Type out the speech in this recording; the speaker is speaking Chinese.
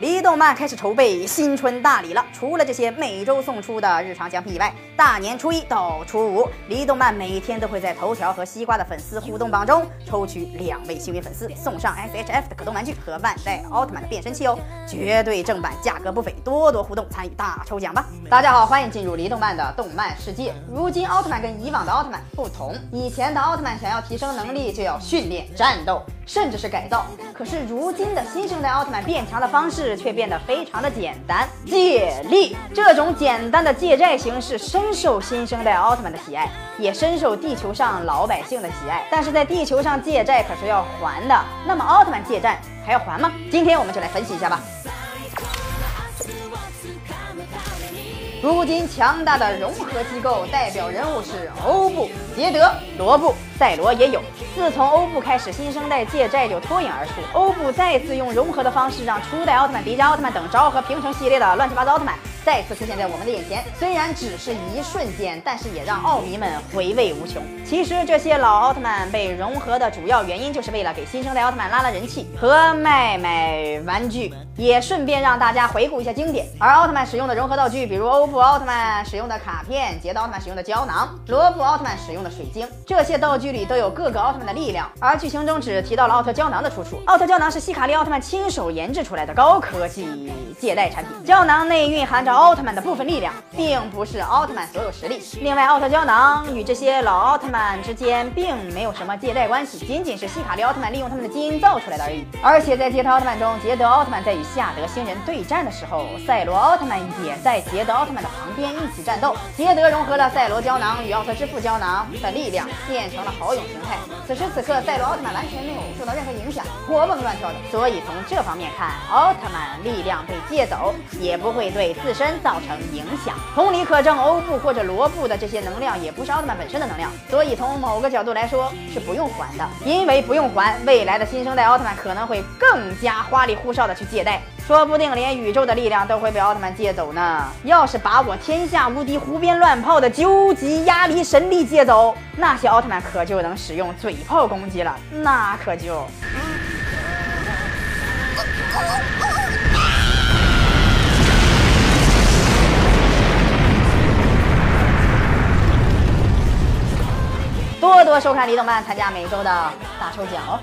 离动漫开始筹备新春大礼了。除了这些每周送出的日常奖品以外，大年初一到初五，离动漫每天都会在头条和西瓜的粉丝互动榜中抽取两位幸运粉丝，送上 SHF 的可动玩具和万代奥特曼的变身器哦，绝对正版，价格不菲，多多互动参与大抽奖吧！大家好，欢迎进入离动漫的动漫世界。如今奥特曼跟以往的奥特曼不同，以前的奥特曼想要提升能力就要训练、战斗。甚至是改造，可是如今的新生代奥特曼变强的方式却变得非常的简单，借力。这种简单的借债形式深受新生代奥特曼的喜爱，也深受地球上老百姓的喜爱。但是在地球上借债可是要还的，那么奥特曼借债还要还吗？今天我们就来分析一下吧。如今强大的融合机构代表人物是欧布、捷德、罗布、赛罗也有。自从欧布开始，新生代借债就脱颖而出。欧布再次用融合的方式，让初代奥特曼、迪迦奥特曼等昭和平成系列的乱七八糟奥特曼。再次出现在我们的眼前，虽然只是一瞬间，但是也让奥迷们回味无穷。其实这些老奥特曼被融合的主要原因，就是为了给新生代奥特曼拉拉人气和卖卖玩具，也顺便让大家回顾一下经典。而奥特曼使用的融合道具，比如欧布奥特曼使用的卡片，捷德奥特曼使用的胶囊，罗布奥特曼使用的水晶，这些道具里都有各个奥特曼的力量。而剧情中只提到了奥特胶囊的出处。奥特胶囊是希卡利奥特曼亲手研制出来的高科技借贷产品，胶囊内蕴含着。奥特曼的部分力量，并不是奥特曼所有实力。另外，奥特胶囊与这些老奥特曼之间并没有什么借贷关系，仅仅是希卡利奥特曼利用他们的基因造出来的而已。而且在捷特奥特曼中，捷德奥特曼在与夏德星人对战的时候，赛罗奥特曼也在捷德奥特曼的旁边一起战斗。捷德融合了赛罗胶囊与奥特之父胶囊的力量，变成了好勇形态。此时此刻，赛罗奥特曼完全没有受到任何影响，活蹦乱跳的。所以从这方面看，奥特曼力量被借走，也不会对自身。造成影响。同理可证，欧布或者罗布的这些能量也不是奥特曼本身的能量，所以从某个角度来说是不用还的。因为不用还，未来的新生代奥特曼可能会更加花里胡哨的去借贷，说不定连宇宙的力量都会被奥特曼借走呢。要是把我天下无敌、胡编乱炮的究极压力神力借走，那些奥特曼可就能使用嘴炮攻击了，那可就。收看李动漫，参加每周的大抽奖哦！